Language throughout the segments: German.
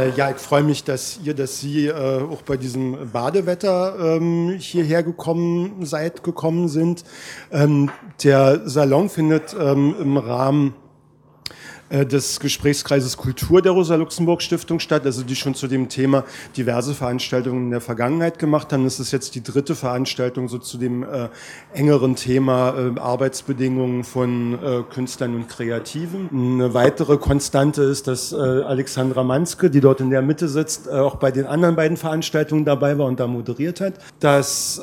Äh, ja, ich freue mich, dass ihr, dass Sie äh, auch bei diesem Badewetter ähm, hierher gekommen seid, gekommen sind. Ähm, der Salon findet ähm, im Rahmen des Gesprächskreises Kultur der Rosa-Luxemburg-Stiftung statt, also die schon zu dem Thema diverse Veranstaltungen in der Vergangenheit gemacht haben. Das ist jetzt die dritte Veranstaltung so zu dem äh, engeren Thema äh, Arbeitsbedingungen von äh, Künstlern und Kreativen. Eine weitere Konstante ist, dass äh, Alexandra Manske, die dort in der Mitte sitzt, äh, auch bei den anderen beiden Veranstaltungen dabei war und da moderiert hat. Das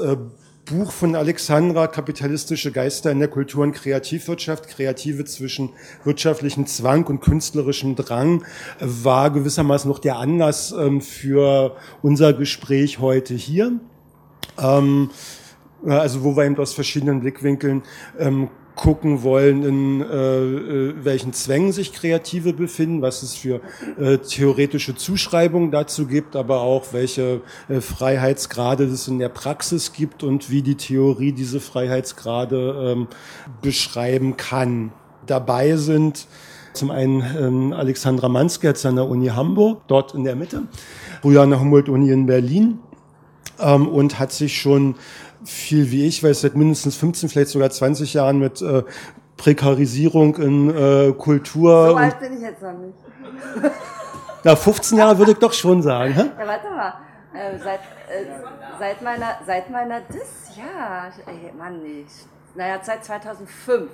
Buch von Alexandra, Kapitalistische Geister in der Kultur- und Kreativwirtschaft, Kreative zwischen wirtschaftlichem Zwang und künstlerischem Drang, war gewissermaßen noch der Anlass ähm, für unser Gespräch heute hier. Ähm, also wo wir eben aus verschiedenen Blickwinkeln ähm, gucken wollen, in äh, äh, welchen Zwängen sich Kreative befinden, was es für äh, theoretische Zuschreibungen dazu gibt, aber auch welche äh, Freiheitsgrade es in der Praxis gibt und wie die Theorie diese Freiheitsgrade ähm, beschreiben kann. Dabei sind zum einen ähm, Alexandra Manske jetzt an der Uni Hamburg, dort in der Mitte, früher an der Humboldt-Uni in Berlin ähm, und hat sich schon viel wie ich, weil es seit mindestens 15, vielleicht sogar 20 Jahren mit äh, Prekarisierung in äh, Kultur. So alt bin ich jetzt noch nicht. Na, 15 Jahre würde ich doch schon sagen. Hä? Ja, warte mal. Äh, seit, äh, seit meiner, seit meiner Dis, ja, ey, Mann, nicht. Naja, seit 2005.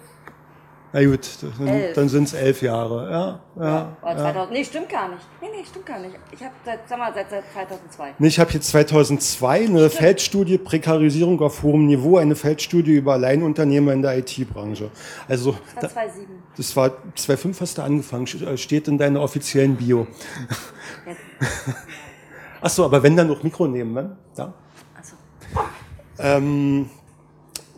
Na gut, dann, dann sind es elf Jahre. Ja, ja, ja. 2000, nee, stimmt gar nicht. Nee, nee, stimmt gar nicht. Ich habe seit, sag mal, seit, seit 2002. Nee, ich habe jetzt 2002 eine stimmt. Feldstudie Prekarisierung auf hohem Niveau, eine Feldstudie über Alleinunternehmer in der IT-Branche. Also, das war 2007. Das war 2005 hast du angefangen, äh, steht in deiner offiziellen Bio. Ach so, aber wenn dann noch Mikro nehmen, ne? Ja. Ach so. Ähm,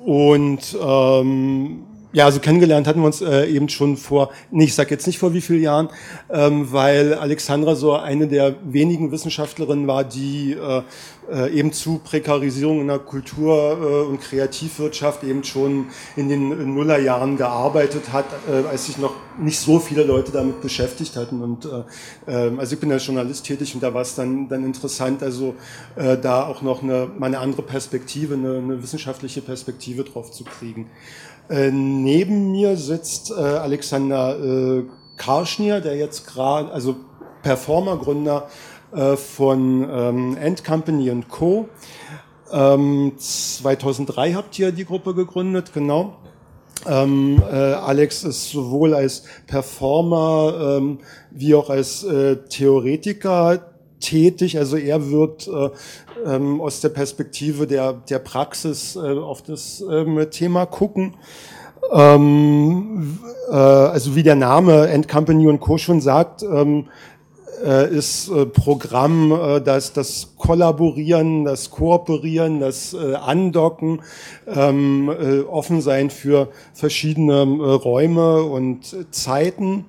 und ähm, ja, also kennengelernt hatten wir uns äh, eben schon vor, nee, ich sage jetzt nicht vor wie vielen Jahren, ähm, weil Alexandra so eine der wenigen Wissenschaftlerinnen war, die äh, äh, eben zu Prekarisierung in der Kultur- äh, und Kreativwirtschaft eben schon in den Nullerjahren gearbeitet hat, äh, als sich noch nicht so viele Leute damit beschäftigt hatten. Und äh, ähm, also ich bin als Journalist tätig und da war es dann, dann interessant, also äh, da auch noch eine, mal eine andere Perspektive, eine, eine wissenschaftliche Perspektive drauf zu kriegen. Äh, neben mir sitzt äh, Alexander äh, Karschnier, der jetzt gerade, also Performer, Gründer äh, von ähm, End Company Co. Ähm, 2003 habt ihr die Gruppe gegründet, genau. Ähm, äh, Alex ist sowohl als Performer ähm, wie auch als äh, Theoretiker tätig. Also er wird äh, ähm, aus der Perspektive der, der Praxis äh, auf das ähm, Thema gucken. Ähm, äh, also wie der Name End Company und Co. schon sagt, ähm, äh, ist äh, Programm, äh, das, das Kollaborieren, das Kooperieren, das äh, Andocken, ähm, äh, offen sein für verschiedene äh, Räume und Zeiten.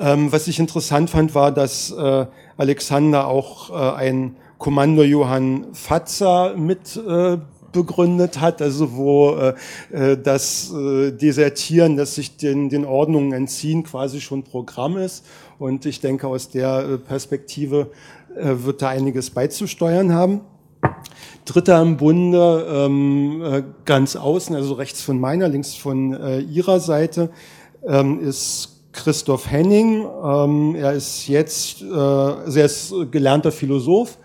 Ähm, was ich interessant fand, war, dass äh, Alexander auch äh, ein Kommando Johann Fatzer mit äh, begründet hat, also wo äh, äh, das äh, Desertieren, das sich den, den Ordnungen entziehen, quasi schon Programm ist. Und ich denke, aus der äh, Perspektive äh, wird da einiges beizusteuern haben. Dritter im Bunde, ähm, äh, ganz außen, also rechts von meiner, links von äh, ihrer Seite, ähm, ist Christoph Henning. Ähm, er ist jetzt, äh, er ist gelernter Philosoph,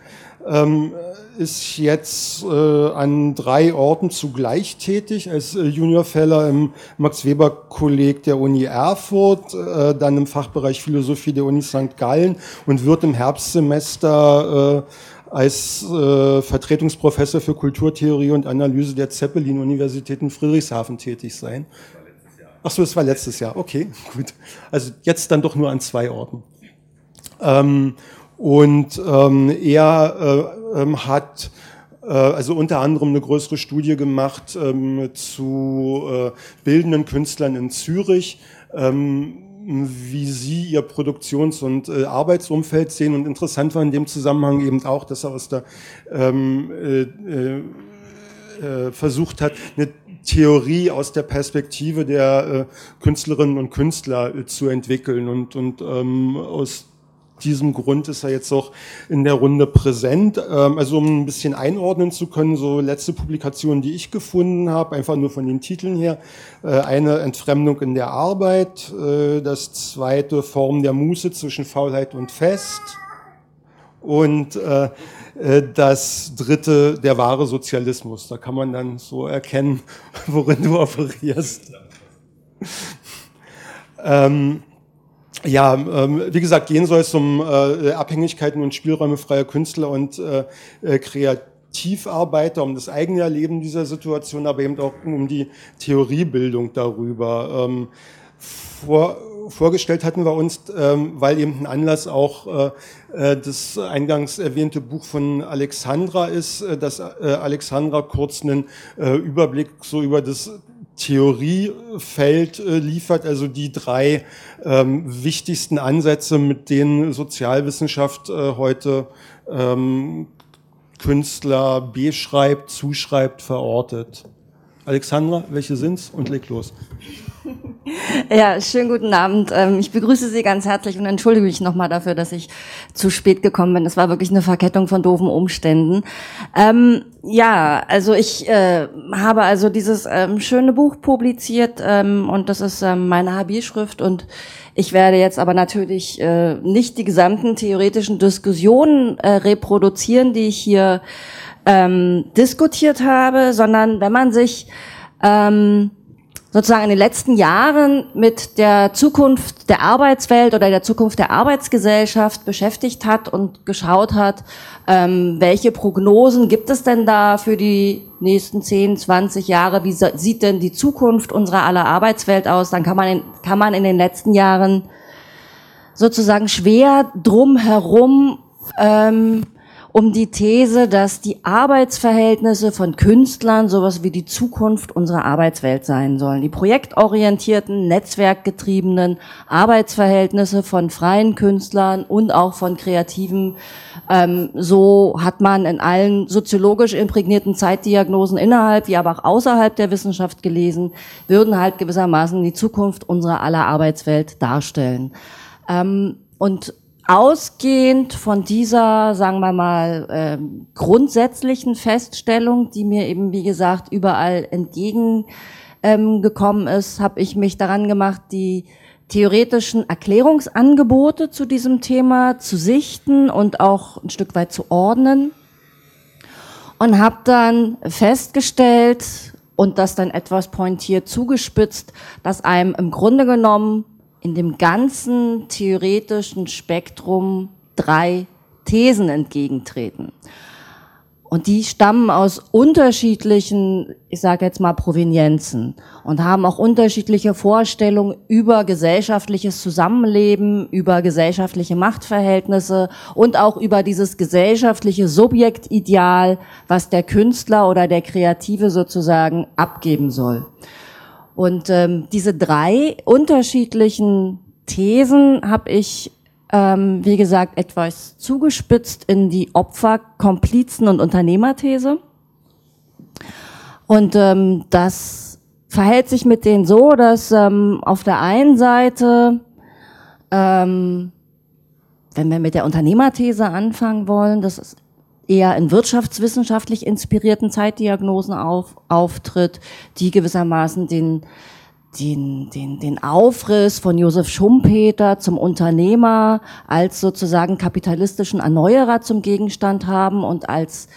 ähm, ist jetzt äh, an drei Orten zugleich tätig, als äh, Juniorfeller im Max-Weber-Kolleg der Uni Erfurt, äh, dann im Fachbereich Philosophie der Uni St. Gallen und wird im Herbstsemester äh, als äh, Vertretungsprofessor für Kulturtheorie und Analyse der Zeppelin-Universität in Friedrichshafen tätig sein. Ach so, es war letztes Jahr. Okay, gut. Also jetzt dann doch nur an zwei Orten. Ähm, und ähm, er äh, ähm, hat äh, also unter anderem eine größere Studie gemacht ähm, zu äh, bildenden Künstlern in Zürich, ähm, wie sie ihr Produktions- und äh, Arbeitsumfeld sehen. Und interessant war in dem Zusammenhang eben auch, dass er aus der ähm, äh, äh, äh versucht hat, eine Theorie aus der Perspektive der äh, Künstlerinnen und Künstler äh, zu entwickeln und, und ähm, aus diesem Grund ist er jetzt auch in der Runde präsent. Ähm, also um ein bisschen einordnen zu können, so letzte Publikation, die ich gefunden habe, einfach nur von den Titeln her. Äh, eine Entfremdung in der Arbeit, äh, das zweite Form der Muße zwischen Faulheit und Fest und äh, das dritte der wahre Sozialismus. Da kann man dann so erkennen, worin du operierst. Ähm, ja, ähm, wie gesagt, gehen soll es um äh, Abhängigkeiten und Spielräume freier Künstler und äh, äh, Kreativarbeiter, um das eigene Erleben dieser Situation, aber eben auch um die Theoriebildung darüber. Ähm, vor, vorgestellt hatten wir uns, ähm, weil eben ein Anlass auch äh, äh das eingangs erwähnte Buch von Alexandra ist, äh, dass äh, Alexandra kurz einen äh, Überblick so über das Theoriefeld äh, liefert, also die drei ähm, wichtigsten Ansätze, mit denen Sozialwissenschaft äh, heute ähm, Künstler beschreibt, zuschreibt, verortet. Alexandra, welche sind's? Und leg los. Ja, schönen guten Abend. Ähm, ich begrüße Sie ganz herzlich und entschuldige mich nochmal dafür, dass ich zu spät gekommen bin. Es war wirklich eine Verkettung von doofen Umständen. Ähm, ja, also ich äh, habe also dieses ähm, schöne Buch publiziert ähm, und das ist ähm, meine Habilschrift und ich werde jetzt aber natürlich äh, nicht die gesamten theoretischen Diskussionen äh, reproduzieren, die ich hier ähm, diskutiert habe, sondern wenn man sich ähm, sozusagen in den letzten Jahren mit der Zukunft der Arbeitswelt oder der Zukunft der Arbeitsgesellschaft beschäftigt hat und geschaut hat, ähm, welche Prognosen gibt es denn da für die nächsten 10, 20 Jahre? Wie sieht denn die Zukunft unserer aller Arbeitswelt aus? Dann kann man in, kann man in den letzten Jahren sozusagen schwer drum herum ähm, um die These, dass die Arbeitsverhältnisse von Künstlern sowas wie die Zukunft unserer Arbeitswelt sein sollen. Die projektorientierten, netzwerkgetriebenen Arbeitsverhältnisse von freien Künstlern und auch von Kreativen. Ähm, so hat man in allen soziologisch imprägnierten Zeitdiagnosen innerhalb wie aber auch außerhalb der Wissenschaft gelesen, würden halt gewissermaßen die Zukunft unserer aller Arbeitswelt darstellen. Ähm, und ausgehend von dieser, sagen wir mal, ähm, grundsätzlichen Feststellung, die mir eben, wie gesagt, überall entgegengekommen ähm, ist, habe ich mich daran gemacht, die theoretischen Erklärungsangebote zu diesem Thema zu sichten und auch ein Stück weit zu ordnen. Und habe dann festgestellt und das dann etwas pointiert zugespitzt, dass einem im Grunde genommen in dem ganzen theoretischen Spektrum drei Thesen entgegentreten. Und die stammen aus unterschiedlichen, ich sage jetzt mal, Provenienzen und haben auch unterschiedliche Vorstellungen über gesellschaftliches Zusammenleben, über gesellschaftliche Machtverhältnisse und auch über dieses gesellschaftliche Subjektideal, was der Künstler oder der Kreative sozusagen abgeben soll. Und ähm, diese drei unterschiedlichen Thesen habe ich, ähm, wie gesagt, etwas zugespitzt in die Opfer-, Komplizen- und Unternehmerthese. Und ähm, das verhält sich mit denen so, dass ähm, auf der einen Seite, ähm, wenn wir mit der Unternehmerthese anfangen wollen, das ist eher in wirtschaftswissenschaftlich inspirierten Zeitdiagnosen auf, auftritt, die gewissermaßen den, den, den, den Aufriss von Josef Schumpeter zum Unternehmer als sozusagen kapitalistischen Erneuerer zum Gegenstand haben und als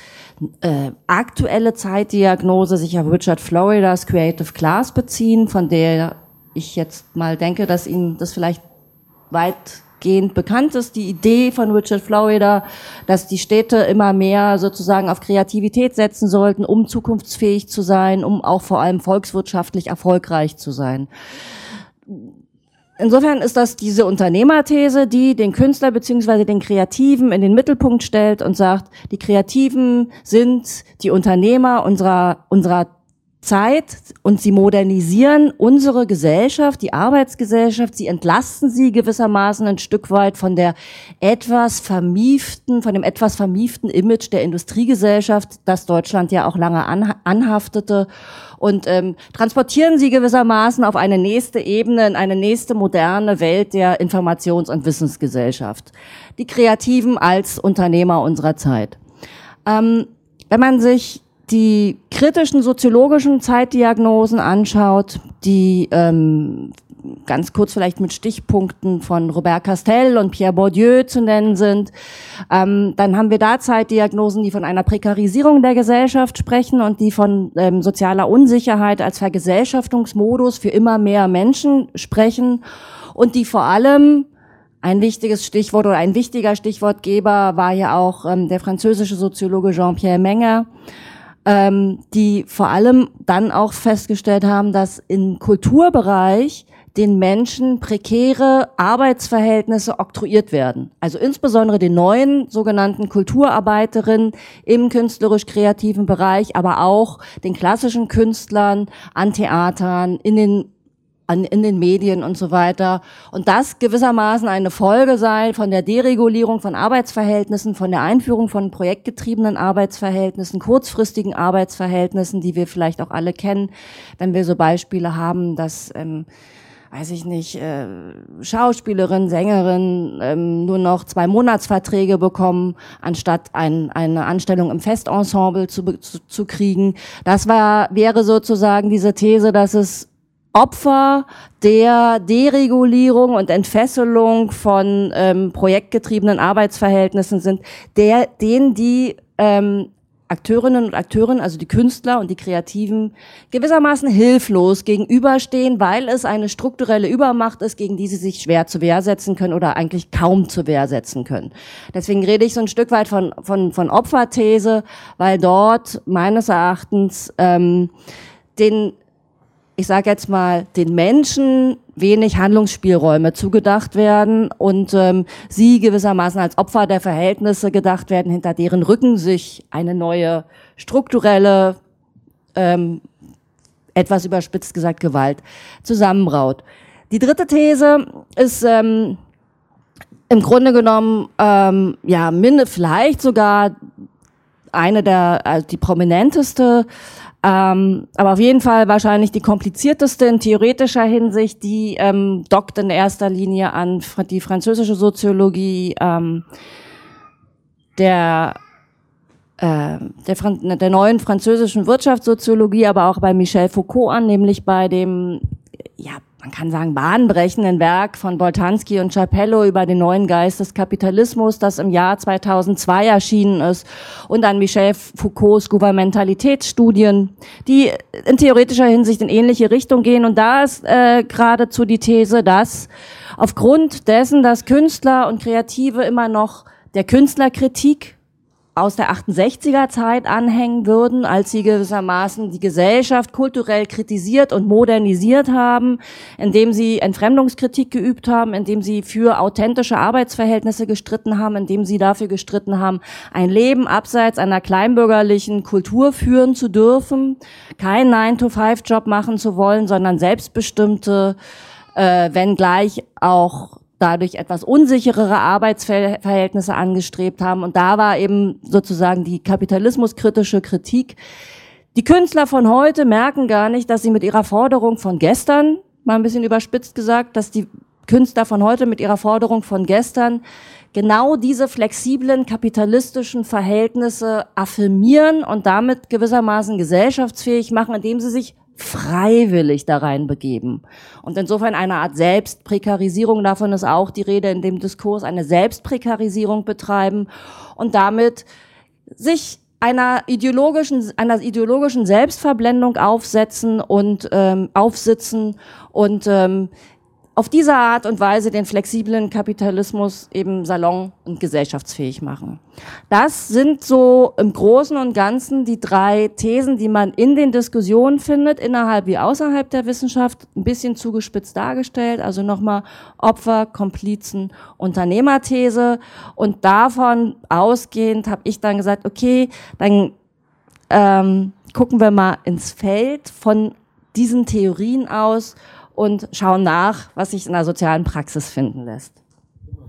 äh, aktuelle Zeitdiagnose sich auf Richard Floridas Creative Class beziehen, von der ich jetzt mal denke, dass Ihnen das vielleicht weit weitgehend bekannt ist, die Idee von Richard Florida, dass die Städte immer mehr sozusagen auf Kreativität setzen sollten, um zukunftsfähig zu sein, um auch vor allem volkswirtschaftlich erfolgreich zu sein. Insofern ist das diese Unternehmerthese, die den Künstler beziehungsweise den Kreativen in den Mittelpunkt stellt und sagt, die Kreativen sind die Unternehmer unserer, unserer Zeit und sie modernisieren unsere Gesellschaft, die Arbeitsgesellschaft, sie entlasten sie gewissermaßen ein Stück weit von der etwas vermieften, von dem etwas vermieften Image der Industriegesellschaft, das Deutschland ja auch lange anhaftete und ähm, transportieren sie gewissermaßen auf eine nächste Ebene, in eine nächste moderne Welt der Informations- und Wissensgesellschaft. Die Kreativen als Unternehmer unserer Zeit. Ähm, wenn man sich die kritischen soziologischen Zeitdiagnosen anschaut, die ähm, ganz kurz vielleicht mit Stichpunkten von Robert Castell und Pierre Bourdieu zu nennen sind, ähm, dann haben wir da Zeitdiagnosen, die von einer Prekarisierung der Gesellschaft sprechen und die von ähm, sozialer Unsicherheit als Vergesellschaftungsmodus für immer mehr Menschen sprechen und die vor allem ein wichtiges Stichwort oder ein wichtiger Stichwortgeber war ja auch ähm, der französische Soziologe Jean-Pierre Menger, ähm, die vor allem dann auch festgestellt haben, dass im Kulturbereich den Menschen prekäre Arbeitsverhältnisse oktroyiert werden. Also insbesondere den neuen sogenannten Kulturarbeiterinnen im künstlerisch-kreativen Bereich, aber auch den klassischen Künstlern an Theatern, in den an, in den Medien und so weiter. Und das gewissermaßen eine Folge sei von der Deregulierung von Arbeitsverhältnissen, von der Einführung von projektgetriebenen Arbeitsverhältnissen, kurzfristigen Arbeitsverhältnissen, die wir vielleicht auch alle kennen, wenn wir so Beispiele haben, dass ähm, weiß ich nicht, äh, Schauspielerin, Sängerin ähm, nur noch zwei Monatsverträge bekommen, anstatt ein, eine Anstellung im Festensemble zu, zu, zu kriegen. Das war, wäre sozusagen diese These, dass es Opfer der Deregulierung und Entfesselung von ähm, projektgetriebenen Arbeitsverhältnissen sind, der, denen die ähm, Akteurinnen und Akteurinnen, also die Künstler und die Kreativen, gewissermaßen hilflos gegenüberstehen, weil es eine strukturelle Übermacht ist, gegen die sie sich schwer zu Wehr setzen können oder eigentlich kaum zu Wehr setzen können. Deswegen rede ich so ein Stück weit von, von, von Opferthese, weil dort meines Erachtens ähm, den ich sage jetzt mal, den Menschen wenig Handlungsspielräume zugedacht werden und ähm, sie gewissermaßen als Opfer der Verhältnisse gedacht werden, hinter deren Rücken sich eine neue strukturelle, ähm, etwas überspitzt gesagt, Gewalt zusammenbraut. Die dritte These ist ähm, im Grunde genommen, ähm, ja, minde, vielleicht sogar eine der, also die prominenteste, ähm, aber auf jeden Fall wahrscheinlich die komplizierteste in theoretischer Hinsicht, die ähm, dockt in erster Linie an die französische Soziologie, ähm, der äh, der, der neuen französischen Wirtschaftssoziologie, aber auch bei Michel Foucault an, nämlich bei dem ja, man kann sagen, bahnbrechenden Werk von Boltanski und Chapello über den neuen Geist des Kapitalismus, das im Jahr 2002 erschienen ist, und an Michel Foucaults Gouvernementalitätsstudien, die in theoretischer Hinsicht in ähnliche Richtung gehen. Und da ist äh, geradezu die These, dass aufgrund dessen, dass Künstler und Kreative immer noch der Künstlerkritik aus der 68er Zeit anhängen würden, als sie gewissermaßen die Gesellschaft kulturell kritisiert und modernisiert haben, indem sie Entfremdungskritik geübt haben, indem sie für authentische Arbeitsverhältnisse gestritten haben, indem sie dafür gestritten haben, ein Leben abseits einer kleinbürgerlichen Kultur führen zu dürfen, keinen 9-to-5-Job machen zu wollen, sondern selbstbestimmte, äh, wenn gleich auch dadurch etwas unsicherere Arbeitsverhältnisse angestrebt haben. Und da war eben sozusagen die kapitalismuskritische Kritik. Die Künstler von heute merken gar nicht, dass sie mit ihrer Forderung von gestern, mal ein bisschen überspitzt gesagt, dass die Künstler von heute mit ihrer Forderung von gestern genau diese flexiblen kapitalistischen Verhältnisse affirmieren und damit gewissermaßen gesellschaftsfähig machen, indem sie sich freiwillig da rein begeben. Und insofern eine Art Selbstprekarisierung, davon ist auch die Rede in dem Diskurs, eine Selbstprekarisierung betreiben und damit sich einer ideologischen, einer ideologischen Selbstverblendung aufsetzen und ähm, aufsitzen und ähm, auf diese Art und Weise den flexiblen Kapitalismus eben salon- und gesellschaftsfähig machen. Das sind so im Großen und Ganzen die drei Thesen, die man in den Diskussionen findet, innerhalb wie außerhalb der Wissenschaft, ein bisschen zugespitzt dargestellt. Also nochmal Opfer, Komplizen, Unternehmerthese. Und davon ausgehend habe ich dann gesagt, okay, dann ähm, gucken wir mal ins Feld von diesen Theorien aus und schauen nach, was sich in der sozialen Praxis finden lässt.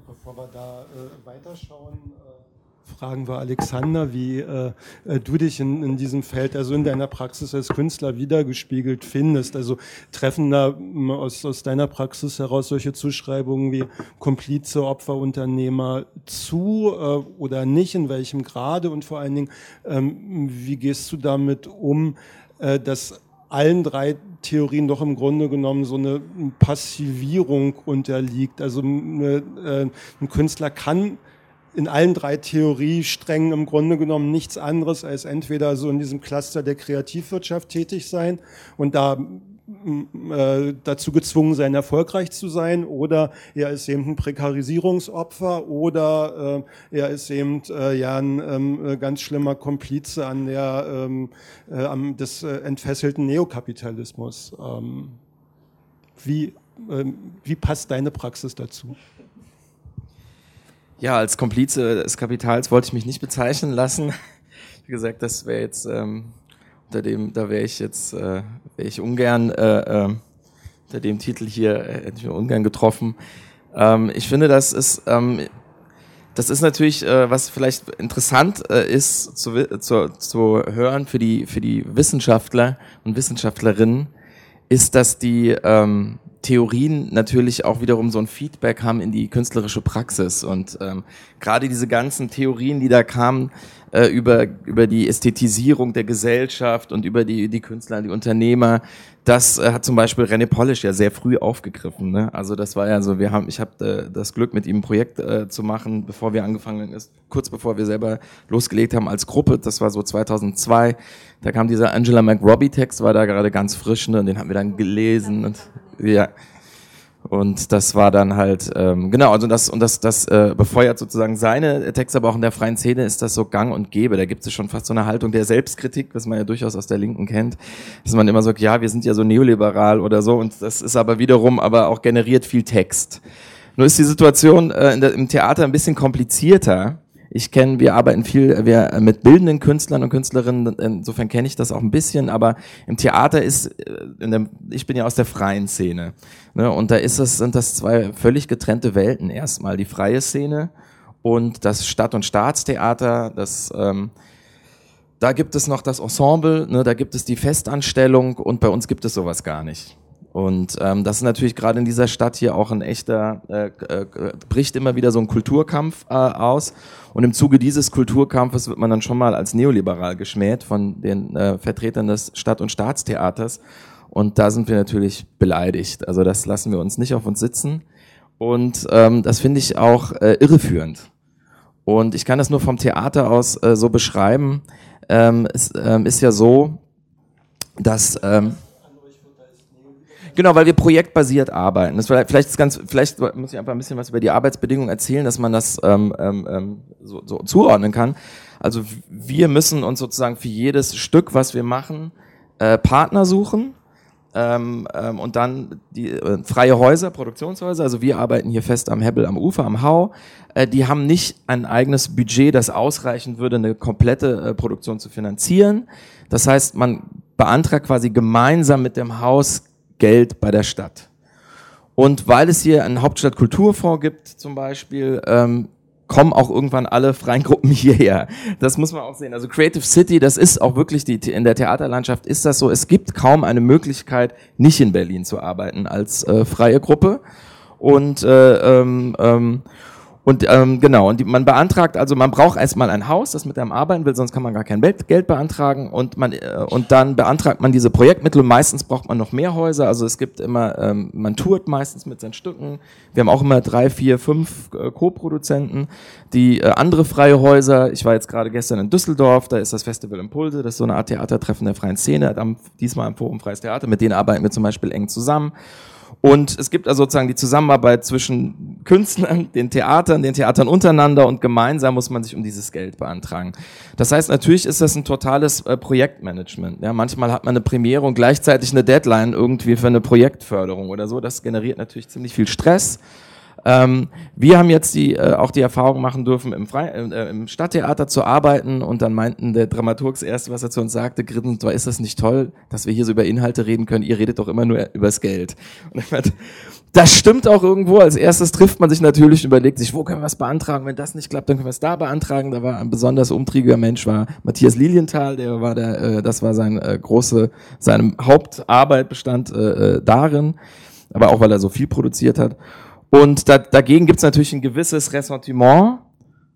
Bevor wir da äh, weiterschauen, äh, fragen wir Alexander, wie äh, äh, du dich in, in, diesem Feld, also in deiner Praxis als Künstler wiedergespiegelt findest. Also treffen da aus, aus deiner Praxis heraus solche Zuschreibungen wie Komplize, Opfer, Unternehmer zu äh, oder nicht, in welchem Grade und vor allen Dingen, ähm, wie gehst du damit um, äh, dass allen drei Theorien doch im Grunde genommen so eine Passivierung unterliegt. Also eine, äh, ein Künstler kann in allen drei Theoriesträngen im Grunde genommen nichts anderes als entweder so in diesem Cluster der Kreativwirtschaft tätig sein und da äh, dazu gezwungen sein, erfolgreich zu sein, oder er ist eben ein Prekarisierungsopfer, oder äh, er ist eben äh, ja ein ähm, äh, ganz schlimmer Komplize an der ähm, äh, am, des äh, entfesselten Neokapitalismus. Ähm, wie, ähm, wie passt deine Praxis dazu? Ja, als Komplize des Kapitals wollte ich mich nicht bezeichnen lassen. Wie gesagt, das wäre jetzt ähm, unter dem, da wäre ich jetzt, äh, wäre ich ungern, äh, äh, unter dem Titel hier äh, hätte ich mir ungern getroffen. Ähm, ich finde, das ist, ähm, das ist natürlich, äh, was vielleicht interessant äh, ist zu, zu, zu hören für die, für die Wissenschaftler und Wissenschaftlerinnen, ist, dass die ähm, Theorien natürlich auch wiederum so ein Feedback haben in die künstlerische Praxis. Und ähm, gerade diese ganzen Theorien, die da kamen, äh, über, über die Ästhetisierung der Gesellschaft und über die, die Künstler, die Unternehmer. Das äh, hat zum Beispiel René Polish ja sehr früh aufgegriffen. Ne? Also das war ja so, wir haben, ich habe äh, das Glück, mit ihm ein Projekt äh, zu machen, bevor wir angefangen ist, kurz bevor wir selber losgelegt haben als Gruppe. Das war so 2002. Da kam dieser Angela McRobbie Text, war da gerade ganz frisch, ne? und den haben wir dann gelesen und ja. Und das war dann halt, ähm, genau, also das, und das, das äh, befeuert sozusagen seine Texte, aber auch in der freien Szene ist das so gang und gäbe. Da gibt es schon fast so eine Haltung der Selbstkritik, was man ja durchaus aus der Linken kennt, dass man immer sagt, ja, wir sind ja so neoliberal oder so, und das ist aber wiederum aber auch generiert viel Text. Nur ist die Situation äh, der, im Theater ein bisschen komplizierter ich kenne, wir arbeiten viel wir, äh, mit bildenden Künstlern und Künstlerinnen, insofern kenne ich das auch ein bisschen, aber im Theater ist, äh, der, ich bin ja aus der freien Szene, ne, und da ist es, sind das zwei völlig getrennte Welten. Erstmal die freie Szene und das Stadt- und Staatstheater, das, ähm, da gibt es noch das Ensemble, ne, da gibt es die Festanstellung und bei uns gibt es sowas gar nicht. Und ähm, das ist natürlich gerade in dieser Stadt hier auch ein echter, äh, äh, bricht immer wieder so ein Kulturkampf äh, aus. Und im Zuge dieses Kulturkampfes wird man dann schon mal als neoliberal geschmäht von den äh, Vertretern des Stadt- und Staatstheaters. Und da sind wir natürlich beleidigt. Also das lassen wir uns nicht auf uns sitzen. Und ähm, das finde ich auch äh, irreführend. Und ich kann das nur vom Theater aus äh, so beschreiben. Ähm, es ähm, ist ja so, dass... Ähm, Genau, weil wir projektbasiert arbeiten. Das vielleicht, vielleicht ist ganz, vielleicht muss ich einfach ein bisschen was über die Arbeitsbedingungen erzählen, dass man das ähm, ähm, ähm, so, so zuordnen kann. Also wir müssen uns sozusagen für jedes Stück, was wir machen, äh, Partner suchen. Ähm, ähm, und dann die äh, freie Häuser, Produktionshäuser, also wir arbeiten hier fest am Hebbel am Ufer, am Hau, äh, die haben nicht ein eigenes Budget, das ausreichen würde, eine komplette äh, Produktion zu finanzieren. Das heißt, man beantragt quasi gemeinsam mit dem Haus Geld bei der Stadt. Und weil es hier einen Hauptstadtkulturfonds gibt zum Beispiel, ähm, kommen auch irgendwann alle freien Gruppen hierher. Das muss man auch sehen. Also Creative City, das ist auch wirklich die, in der Theaterlandschaft ist das so. Es gibt kaum eine Möglichkeit, nicht in Berlin zu arbeiten als äh, freie Gruppe. Und äh, ähm, ähm, und ähm, genau, und die, man beantragt, also man braucht erstmal ein Haus, das mit einem arbeiten will, sonst kann man gar kein Geld beantragen und man äh, und dann beantragt man diese Projektmittel und meistens braucht man noch mehr Häuser. Also es gibt immer, ähm, man tourt meistens mit seinen Stücken. Wir haben auch immer drei, vier, fünf äh, Co-Produzenten, die äh, andere freie Häuser. Ich war jetzt gerade gestern in Düsseldorf, da ist das Festival Impulse, das ist so eine Art Theatertreffen der freien Szene, diesmal am Forum Freies Theater, mit denen arbeiten wir zum Beispiel eng zusammen. Und es gibt also sozusagen die Zusammenarbeit zwischen Künstlern, den Theatern, den Theatern untereinander und gemeinsam muss man sich um dieses Geld beantragen. Das heißt, natürlich ist das ein totales äh, Projektmanagement. Ja, manchmal hat man eine Premiere und gleichzeitig eine Deadline irgendwie für eine Projektförderung oder so. Das generiert natürlich ziemlich viel Stress. Ähm, wir haben jetzt die, äh, auch die Erfahrung machen dürfen, im, Fre äh, im Stadttheater zu arbeiten und dann meinten der Dramaturg das Erste, was er zu uns sagte, grinsend, ist das nicht toll, dass wir hier so über Inhalte reden können, ihr redet doch immer nur übers Geld. Und ich meinte, das stimmt auch irgendwo. Als erstes trifft man sich natürlich und überlegt sich, wo können wir was beantragen? Wenn das nicht klappt, dann können wir es da beantragen. Da war ein besonders umtriebiger Mensch, war Matthias Lilienthal, der war der, äh, das war sein äh, große, seine Hauptarbeit bestand äh, äh darin, aber auch weil er so viel produziert hat. Und da, dagegen gibt es natürlich ein gewisses Ressentiment.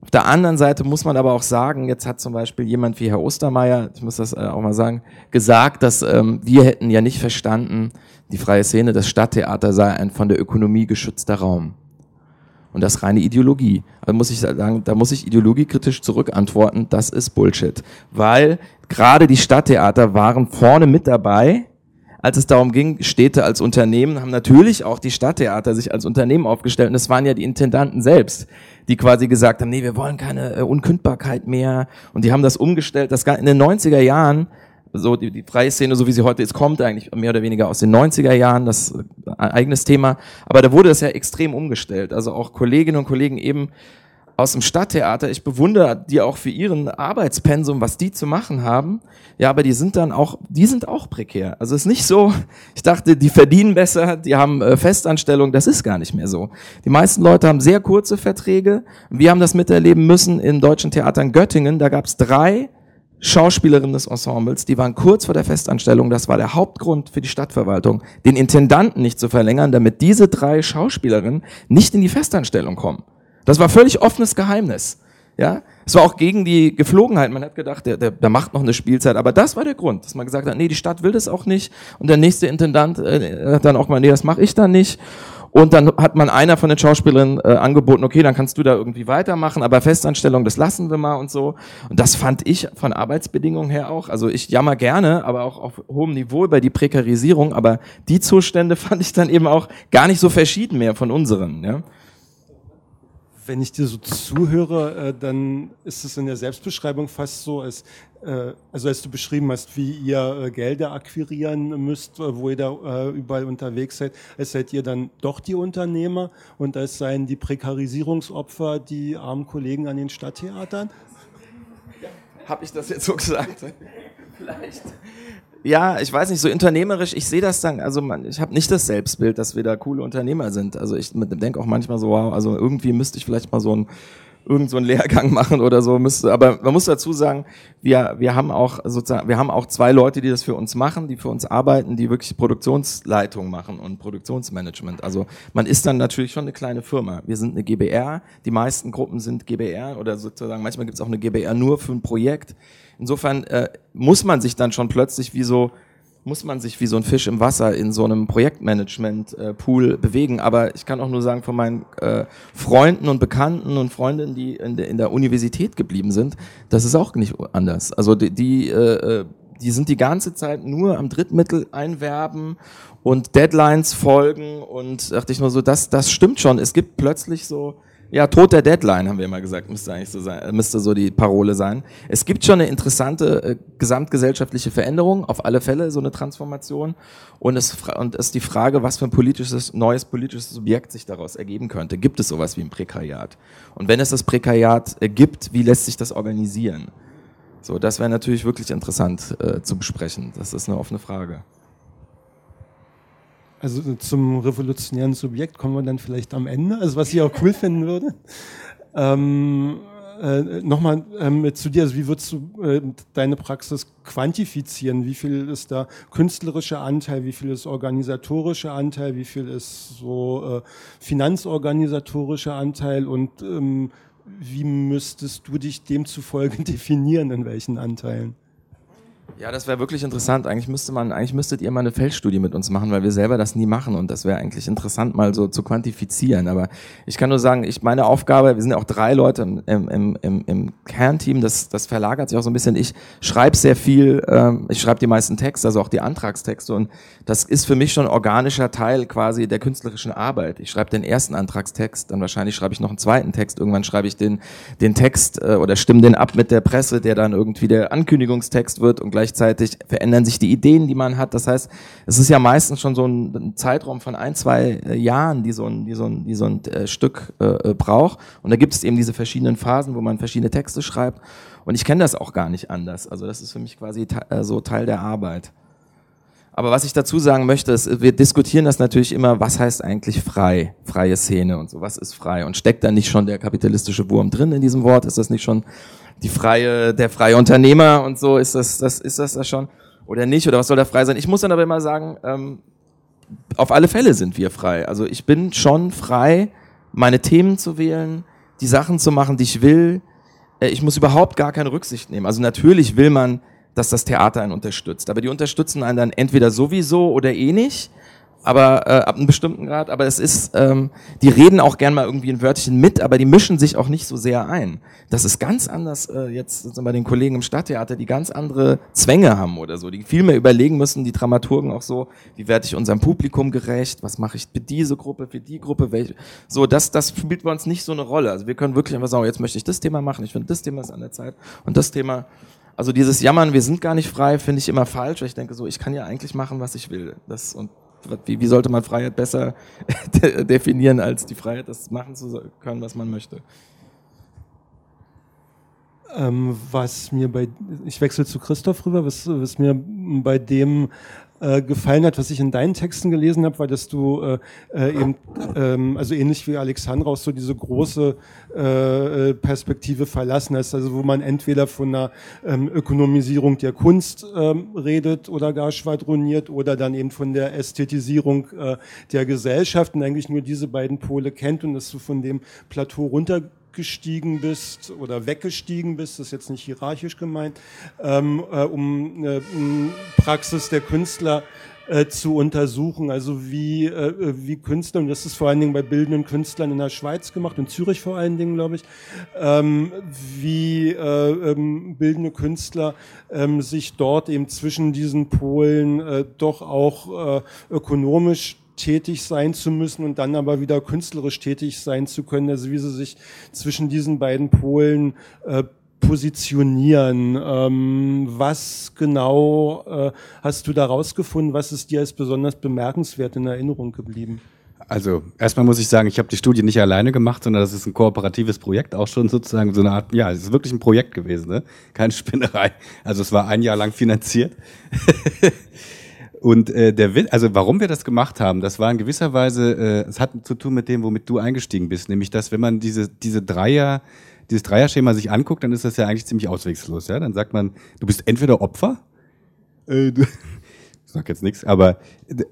Auf der anderen Seite muss man aber auch sagen, jetzt hat zum Beispiel jemand wie Herr Ostermeier, ich muss das äh, auch mal sagen, gesagt, dass ähm, wir hätten ja nicht verstanden, die freie Szene, das Stadttheater sei ein von der Ökonomie geschützter Raum. Und das reine Ideologie. Also muss ich sagen, da muss ich ideologiekritisch zurückantworten, das ist Bullshit. Weil gerade die Stadttheater waren vorne mit dabei, als es darum ging, Städte als Unternehmen, haben natürlich auch die Stadttheater sich als Unternehmen aufgestellt. Und es waren ja die Intendanten selbst, die quasi gesagt haben, nee, wir wollen keine äh, Unkündbarkeit mehr. Und die haben das umgestellt. Das in den 90er Jahren, so die, die freie Szene, so wie sie heute ist, kommt eigentlich mehr oder weniger aus den 90er Jahren, das äh, eigenes Thema. Aber da wurde das ja extrem umgestellt. Also auch Kolleginnen und Kollegen eben aus dem Stadttheater. Ich bewundere die auch für ihren Arbeitspensum, was die zu machen haben. Ja, aber die sind dann auch, die sind auch prekär. Also es ist nicht so, ich dachte, die verdienen besser, die haben äh, Festanstellung. Das ist gar nicht mehr so. Die meisten Leute haben sehr kurze Verträge. Wir haben das miterleben müssen in deutschen Theatern Göttingen. Da gab es drei Schauspielerinnen des Ensembles, die waren kurz vor der Festanstellung. Das war der Hauptgrund für die Stadtverwaltung, den Intendanten nicht zu verlängern, damit diese drei Schauspielerinnen nicht in die Festanstellung kommen. Das war völlig offenes Geheimnis. Ja, es war auch gegen die Geflogenheit. Man hat gedacht, der, der, der macht noch eine Spielzeit. Aber das war der Grund, dass man gesagt hat, nee, die Stadt will das auch nicht. Und der nächste Intendant äh, hat dann auch mal, nee, das mache ich dann nicht. Und dann hat man einer von den Schauspielerinnen äh, angeboten, okay, dann kannst du da irgendwie weitermachen, aber Festanstellung, das lassen wir mal und so. Und das fand ich von Arbeitsbedingungen her auch. Also ich jammer gerne, aber auch auf hohem Niveau über die Prekarisierung. Aber die Zustände fand ich dann eben auch gar nicht so verschieden mehr von unseren. Ja wenn ich dir so zuhöre, äh, dann ist es in der Selbstbeschreibung fast so, als, äh, also als du beschrieben hast, wie ihr äh, Gelder akquirieren müsst, äh, wo ihr da äh, überall unterwegs seid, als seid ihr dann doch die Unternehmer und als seien die Prekarisierungsopfer die armen Kollegen an den Stadttheatern. Ja, Habe ich das jetzt so gesagt? Vielleicht ja, ich weiß nicht, so unternehmerisch, ich sehe das dann, also man, ich habe nicht das Selbstbild, dass wir da coole Unternehmer sind. Also ich denke auch manchmal so, wow, also irgendwie müsste ich vielleicht mal so ein irgend so einen Lehrgang machen oder so müsste. Aber man muss dazu sagen, wir, wir haben auch sozusagen, wir haben auch zwei Leute, die das für uns machen, die für uns arbeiten, die wirklich Produktionsleitung machen und Produktionsmanagement. Also man ist dann natürlich schon eine kleine Firma. Wir sind eine GBR, die meisten Gruppen sind GBR oder sozusagen, manchmal gibt es auch eine GBR nur für ein Projekt. Insofern äh, muss man sich dann schon plötzlich wie so muss man sich wie so ein Fisch im Wasser in so einem Projektmanagement-Pool äh, bewegen. Aber ich kann auch nur sagen, von meinen äh, Freunden und Bekannten und Freundinnen, die in, de, in, der Universität geblieben sind, das ist auch nicht anders. Also die, die, äh, die sind die ganze Zeit nur am Drittmittel einwerben und Deadlines folgen und dachte ich nur so, das, das stimmt schon. Es gibt plötzlich so ja, Tod der Deadline, haben wir immer gesagt, müsste eigentlich so sein, müsste so die Parole sein. Es gibt schon eine interessante äh, gesamtgesellschaftliche Veränderung, auf alle Fälle so eine Transformation. Und es und ist die Frage, was für ein politisches, neues politisches Subjekt sich daraus ergeben könnte. Gibt es sowas wie ein Prekariat? Und wenn es das Prekariat äh, gibt, wie lässt sich das organisieren? So, das wäre natürlich wirklich interessant äh, zu besprechen. Das ist eine offene Frage. Also zum revolutionären Subjekt kommen wir dann vielleicht am Ende, also was ich auch cool finden würde. Ähm, äh, Nochmal ähm, zu dir, also wie würdest du äh, deine Praxis quantifizieren? Wie viel ist da künstlerischer Anteil, wie viel ist organisatorischer Anteil, wie viel ist so äh, finanzorganisatorischer Anteil und ähm, wie müsstest du dich demzufolge definieren, in welchen Anteilen? Ja, das wäre wirklich interessant. Eigentlich müsste man, eigentlich müsstet ihr mal eine Feldstudie mit uns machen, weil wir selber das nie machen und das wäre eigentlich interessant, mal so zu quantifizieren. Aber ich kann nur sagen, ich meine Aufgabe, wir sind ja auch drei Leute im, im, im, im Kernteam, das, das verlagert sich auch so ein bisschen. Ich schreibe sehr viel, ähm, ich schreibe die meisten Texte, also auch die Antragstexte und das ist für mich schon ein organischer Teil quasi der künstlerischen Arbeit. Ich schreibe den ersten Antragstext, dann wahrscheinlich schreibe ich noch einen zweiten Text, irgendwann schreibe ich den, den Text äh, oder stimme den ab mit der Presse, der dann irgendwie der Ankündigungstext wird und gleich gleichzeitig verändern sich die Ideen, die man hat. Das heißt, es ist ja meistens schon so ein, Zeitraum von ein, zwei äh, Jahren, die so ein, die so ein, die so ein äh, Stück äh, äh, braucht. Und da gibt es eben diese verschiedenen Phasen, wo man verschiedene Texte schreibt. Und ich kenne das auch gar nicht anders. Also das ist für mich quasi äh, so Teil der Arbeit. Aber was ich dazu sagen möchte, ist, wir diskutieren das natürlich immer, was heißt eigentlich frei, freie Szene und so, was ist frei? Und steckt da nicht schon der kapitalistische Wurm drin in diesem Wort? Ist das nicht schon die freie, der freie Unternehmer und so? Ist das, das, ist das das schon? Oder nicht? Oder was soll da frei sein? Ich muss dann aber immer sagen, ähm, auf alle Fälle sind wir frei. Also ich bin schon frei, meine Themen zu wählen, die Sachen zu machen, die ich will. Äh, ich muss überhaupt gar keine Rücksicht nehmen. Also natürlich will man dass das Theater einen unterstützt. Aber die unterstützen einen dann entweder sowieso oder eh nicht, aber äh, ab einem bestimmten Grad. Aber es ist, ähm, die reden auch gern mal irgendwie ein Wörtchen mit, aber die mischen sich auch nicht so sehr ein. Das ist ganz anders äh, jetzt bei den Kollegen im Stadttheater, die ganz andere Zwänge haben oder so, die viel mehr überlegen müssen, die Dramaturgen auch so, wie werde ich unserem Publikum gerecht, was mache ich für diese Gruppe, für die Gruppe, welche. So, das, das spielt bei uns nicht so eine Rolle. Also wir können wirklich einfach sagen, jetzt möchte ich das Thema machen, ich finde das Thema ist an der Zeit und das Thema also dieses Jammern, wir sind gar nicht frei, finde ich immer falsch. Weil ich denke so, ich kann ja eigentlich machen, was ich will. Das, und wie, wie sollte man Freiheit besser definieren, als die Freiheit, das machen zu können, was man möchte? Ähm, was mir bei, ich wechsle zu Christoph rüber, was, was mir bei dem äh, gefallen hat, was ich in deinen Texten gelesen habe, war, dass du äh, äh, eben, ähm, also ähnlich wie Alexandra, auch so diese große äh, äh, Perspektive verlassen hast, also wo man entweder von einer ähm, Ökonomisierung der Kunst ähm, redet oder gar schwadroniert oder dann eben von der Ästhetisierung äh, der Gesellschaft und eigentlich nur diese beiden Pole kennt und dass du von dem Plateau runter gestiegen bist oder weggestiegen bist, das ist jetzt nicht hierarchisch gemeint, ähm, äh, um eine Praxis der Künstler äh, zu untersuchen, also wie, äh, wie Künstler, und das ist vor allen Dingen bei bildenden Künstlern in der Schweiz gemacht, in Zürich vor allen Dingen, glaube ich, ähm, wie äh, ähm, bildende Künstler ähm, sich dort eben zwischen diesen Polen äh, doch auch äh, ökonomisch tätig sein zu müssen und dann aber wieder künstlerisch tätig sein zu können, also wie sie sich zwischen diesen beiden Polen äh, positionieren. Ähm, was genau äh, hast du da rausgefunden? Was ist dir als besonders bemerkenswert in Erinnerung geblieben? Also erstmal muss ich sagen, ich habe die Studie nicht alleine gemacht, sondern das ist ein kooperatives Projekt, auch schon sozusagen so eine Art, ja, es ist wirklich ein Projekt gewesen, ne? keine Spinnerei. Also es war ein Jahr lang finanziert. Und äh, der Will, also warum wir das gemacht haben, das war in gewisser Weise, äh, es hat zu tun mit dem, womit du eingestiegen bist, nämlich dass wenn man diese diese Dreier dieses Dreierschema sich anguckt, dann ist das ja eigentlich ziemlich auswegslos. Ja, dann sagt man, du bist entweder Opfer, äh, du, sag jetzt nichts, aber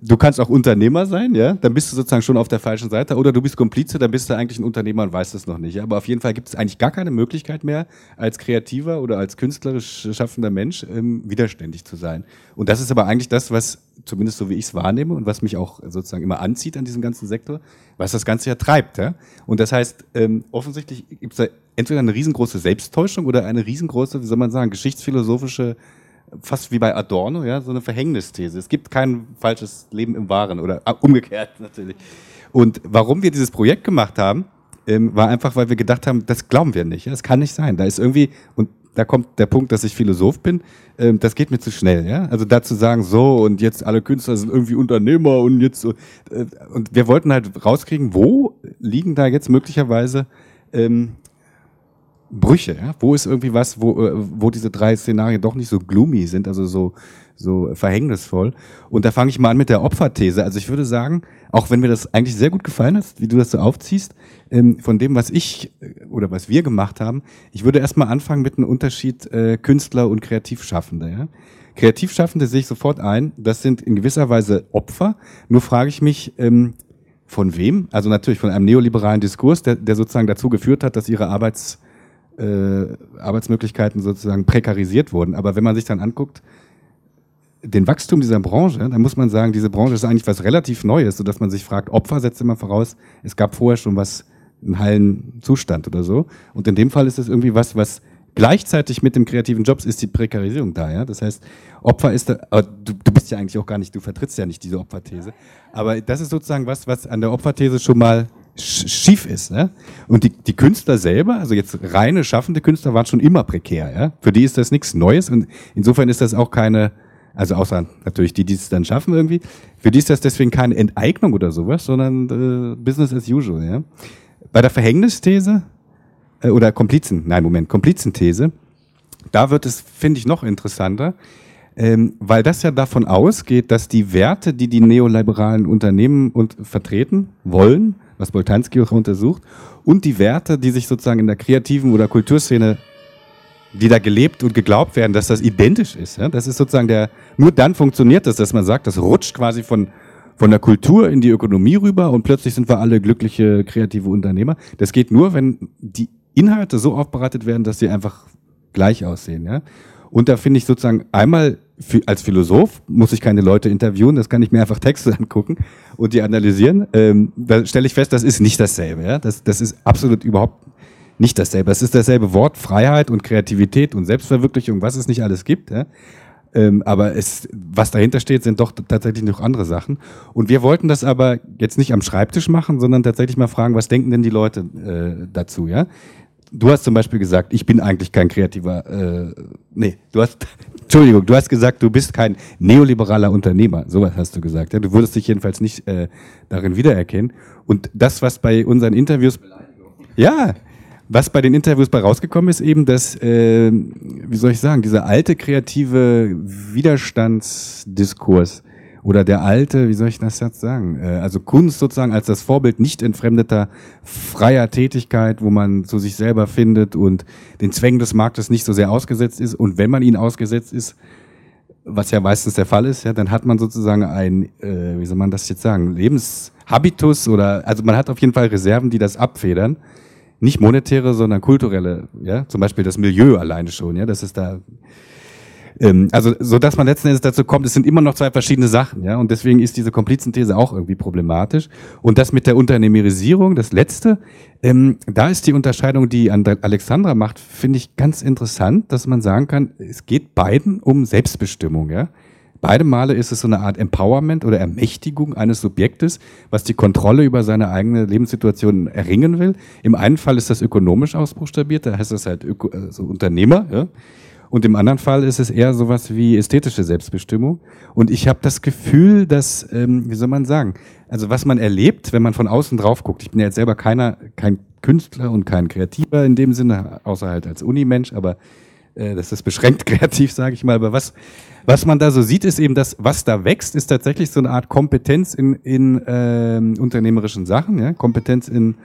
du kannst auch Unternehmer sein, ja, dann bist du sozusagen schon auf der falschen Seite, oder du bist Komplize, dann bist du eigentlich ein Unternehmer und weißt es noch nicht. Aber auf jeden Fall gibt es eigentlich gar keine Möglichkeit mehr, als kreativer oder als künstlerisch schaffender Mensch ähm, widerständig zu sein. Und das ist aber eigentlich das, was zumindest so wie ich es wahrnehme und was mich auch sozusagen immer anzieht an diesem ganzen Sektor, was das Ganze ja treibt. Ja? Und das heißt, ähm, offensichtlich gibt es da entweder eine riesengroße Selbsttäuschung oder eine riesengroße, wie soll man sagen, geschichtsphilosophische fast wie bei Adorno, ja, so eine Verhängnisthese. Es gibt kein falsches Leben im Wahren oder ah, umgekehrt natürlich. Und warum wir dieses Projekt gemacht haben, ähm, war einfach, weil wir gedacht haben, das glauben wir nicht. Ja? Das kann nicht sein. Da ist irgendwie, und da kommt der Punkt, dass ich Philosoph bin, ähm, das geht mir zu schnell. Ja? Also dazu sagen, so und jetzt alle Künstler sind irgendwie Unternehmer und jetzt so. Äh, und wir wollten halt rauskriegen, wo liegen da jetzt möglicherweise ähm, Brüche, ja? Wo ist irgendwie was, wo, äh, wo diese drei Szenarien doch nicht so gloomy sind, also so, so verhängnisvoll. Und da fange ich mal an mit der Opferthese. Also ich würde sagen, auch wenn mir das eigentlich sehr gut gefallen hat, wie du das so aufziehst, ähm, von dem, was ich äh, oder was wir gemacht haben, ich würde erstmal anfangen mit einem Unterschied äh, Künstler und Kreativschaffende. Ja? Kreativschaffende sehe ich sofort ein, das sind in gewisser Weise Opfer. Nur frage ich mich, ähm, von wem? Also natürlich von einem neoliberalen Diskurs, der, der sozusagen dazu geführt hat, dass ihre Arbeits äh, Arbeitsmöglichkeiten sozusagen prekarisiert wurden. Aber wenn man sich dann anguckt, den Wachstum dieser Branche, dann muss man sagen, diese Branche ist eigentlich was relativ Neues, sodass man sich fragt, Opfer setzt immer voraus, es gab vorher schon was, einen heilen Zustand oder so. Und in dem Fall ist es irgendwie was, was gleichzeitig mit dem kreativen Jobs ist die Prekarisierung da, ja. Das heißt, Opfer ist da, du, du bist ja eigentlich auch gar nicht, du vertrittst ja nicht diese Opferthese. Aber das ist sozusagen was, was an der Opferthese schon mal schief ist. Ne? Und die, die Künstler selber, also jetzt reine schaffende Künstler, waren schon immer prekär. Ja? Für die ist das nichts Neues und insofern ist das auch keine, also außer natürlich die, die es dann schaffen irgendwie, für die ist das deswegen keine Enteignung oder sowas, sondern äh, Business as usual. Ja? Bei der Verhängnisthese äh, oder Komplizen, nein, Moment, Komplizenthese, da wird es, finde ich, noch interessanter, ähm, weil das ja davon ausgeht, dass die Werte, die die neoliberalen Unternehmen und vertreten wollen, was Boltanski auch untersucht, und die Werte, die sich sozusagen in der kreativen oder Kulturszene, die da gelebt und geglaubt werden, dass das identisch ist. Ja? Das ist sozusagen der, nur dann funktioniert das, dass man sagt, das rutscht quasi von, von der Kultur in die Ökonomie rüber und plötzlich sind wir alle glückliche, kreative Unternehmer. Das geht nur, wenn die Inhalte so aufbereitet werden, dass sie einfach gleich aussehen. Ja? Und da finde ich sozusagen einmal als Philosoph muss ich keine Leute interviewen, das kann ich mir einfach Texte angucken und die analysieren. Ähm, da stelle ich fest, das ist nicht dasselbe. Ja? Das, das ist absolut überhaupt nicht dasselbe. Es ist dasselbe Wort, Freiheit und Kreativität und Selbstverwirklichung, was es nicht alles gibt. Ja? Ähm, aber es, was dahinter steht, sind doch tatsächlich noch andere Sachen. Und wir wollten das aber jetzt nicht am Schreibtisch machen, sondern tatsächlich mal fragen, was denken denn die Leute äh, dazu? Ja? Du hast zum Beispiel gesagt, ich bin eigentlich kein kreativer, äh, nee, du hast, Entschuldigung, du hast gesagt, du bist kein neoliberaler Unternehmer. Sowas hast du gesagt. Ja? Du würdest dich jedenfalls nicht äh, darin wiedererkennen. Und das, was bei unseren Interviews, ja, was bei den Interviews bei rausgekommen ist, eben, dass, äh, wie soll ich sagen, dieser alte kreative Widerstandsdiskurs, oder der alte, wie soll ich das jetzt sagen? Äh, also Kunst sozusagen als das Vorbild nicht entfremdeter freier Tätigkeit, wo man zu sich selber findet und den Zwängen des Marktes nicht so sehr ausgesetzt ist. Und wenn man ihnen ausgesetzt ist, was ja meistens der Fall ist, ja, dann hat man sozusagen ein, äh, wie soll man das jetzt sagen, Lebenshabitus oder also man hat auf jeden Fall Reserven, die das abfedern. Nicht monetäre, sondern kulturelle, ja, zum Beispiel das Milieu alleine schon, ja, das ist da ähm, also, so dass man letzten Endes dazu kommt, es sind immer noch zwei verschiedene Sachen, ja, und deswegen ist diese Komplizenthese auch irgendwie problematisch. Und das mit der Unternehmerisierung, das letzte, ähm, da ist die Unterscheidung, die Alexandra macht, finde ich ganz interessant, dass man sagen kann, es geht beiden um Selbstbestimmung, ja. Beide Male ist es so eine Art Empowerment oder Ermächtigung eines Subjektes, was die Kontrolle über seine eigene Lebenssituation erringen will. Im einen Fall ist das ökonomisch ausbuchstabiert, da heißt es halt Öko, also Unternehmer. Ja? Und im anderen Fall ist es eher sowas wie ästhetische Selbstbestimmung. Und ich habe das Gefühl, dass, ähm, wie soll man sagen, also was man erlebt, wenn man von außen drauf guckt. Ich bin ja jetzt selber keiner, kein Künstler und kein Kreativer in dem Sinne, außer halt als Unimensch, aber äh, das ist beschränkt kreativ, sage ich mal. Aber was, was man da so sieht, ist eben, dass was da wächst, ist tatsächlich so eine Art Kompetenz in, in äh, unternehmerischen Sachen, ja? Kompetenz in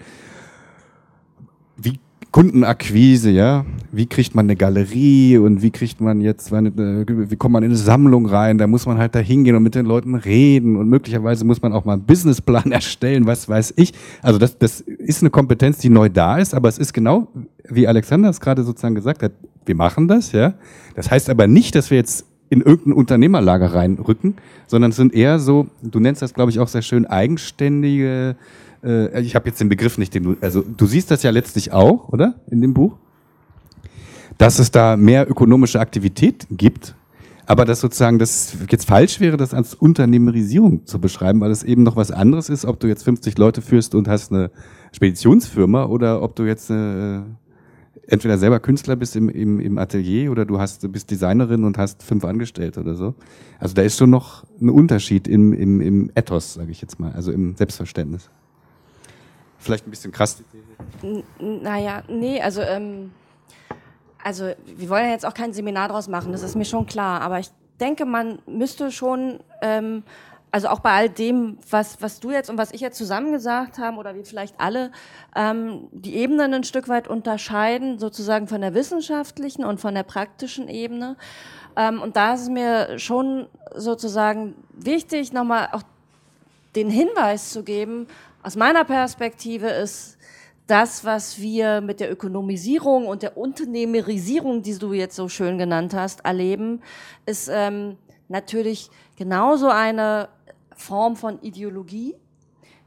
Kundenakquise, ja. Wie kriegt man eine Galerie und wie kriegt man jetzt, wie kommt man in eine Sammlung rein? Da muss man halt da hingehen und mit den Leuten reden und möglicherweise muss man auch mal einen Businessplan erstellen, was weiß ich. Also das, das ist eine Kompetenz, die neu da ist, aber es ist genau, wie Alexander es gerade sozusagen gesagt hat, wir machen das, ja. Das heißt aber nicht, dass wir jetzt in irgendein Unternehmerlager reinrücken, sondern es sind eher so, du nennst das, glaube ich, auch sehr schön eigenständige äh, ich habe jetzt den Begriff nicht, den du, also du siehst das ja letztlich auch, oder? In dem Buch? Dass es da mehr ökonomische Aktivität gibt, aber dass sozusagen das jetzt falsch wäre, das als Unternehmerisierung zu beschreiben, weil es eben noch was anderes ist, ob du jetzt 50 Leute führst und hast eine Speditionsfirma oder ob du jetzt äh, entweder selber Künstler bist im, im, im Atelier oder du hast, bist Designerin und hast fünf Angestellte oder so. Also da ist schon noch ein Unterschied im, im, im Ethos, sage ich jetzt mal, also im Selbstverständnis. Vielleicht ein bisschen krass die These. Naja, nee, also, ähm, also wir wollen ja jetzt auch kein Seminar draus machen, das ist mir schon klar. Aber ich denke, man müsste schon, ähm, also auch bei all dem, was, was du jetzt und was ich jetzt zusammen gesagt haben, oder wir vielleicht alle, ähm, die Ebenen ein Stück weit unterscheiden, sozusagen von der wissenschaftlichen und von der praktischen Ebene. Ähm, und da ist es mir schon sozusagen wichtig, nochmal auch den Hinweis zu geben, aus meiner Perspektive ist das, was wir mit der Ökonomisierung und der Unternehmerisierung, die du jetzt so schön genannt hast, erleben, ist ähm, natürlich genauso eine Form von Ideologie,